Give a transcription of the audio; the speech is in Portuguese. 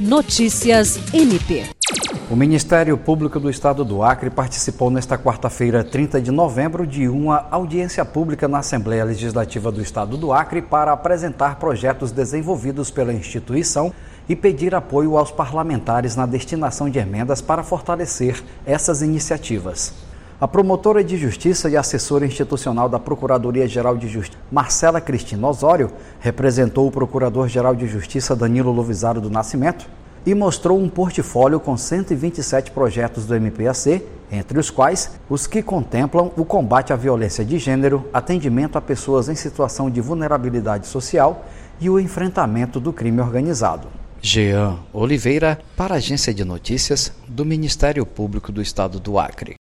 Notícias MP. O Ministério Público do Estado do Acre participou nesta quarta-feira, 30 de novembro, de uma audiência pública na Assembleia Legislativa do Estado do Acre para apresentar projetos desenvolvidos pela instituição e pedir apoio aos parlamentares na destinação de emendas para fortalecer essas iniciativas. A promotora de Justiça e assessora institucional da Procuradoria-Geral de Justiça, Marcela Cristina Osório, representou o Procurador-Geral de Justiça Danilo Lovisaro do Nascimento e mostrou um portfólio com 127 projetos do MPAC, entre os quais os que contemplam o combate à violência de gênero, atendimento a pessoas em situação de vulnerabilidade social e o enfrentamento do crime organizado. Jean Oliveira, para a Agência de Notícias do Ministério Público do Estado do Acre.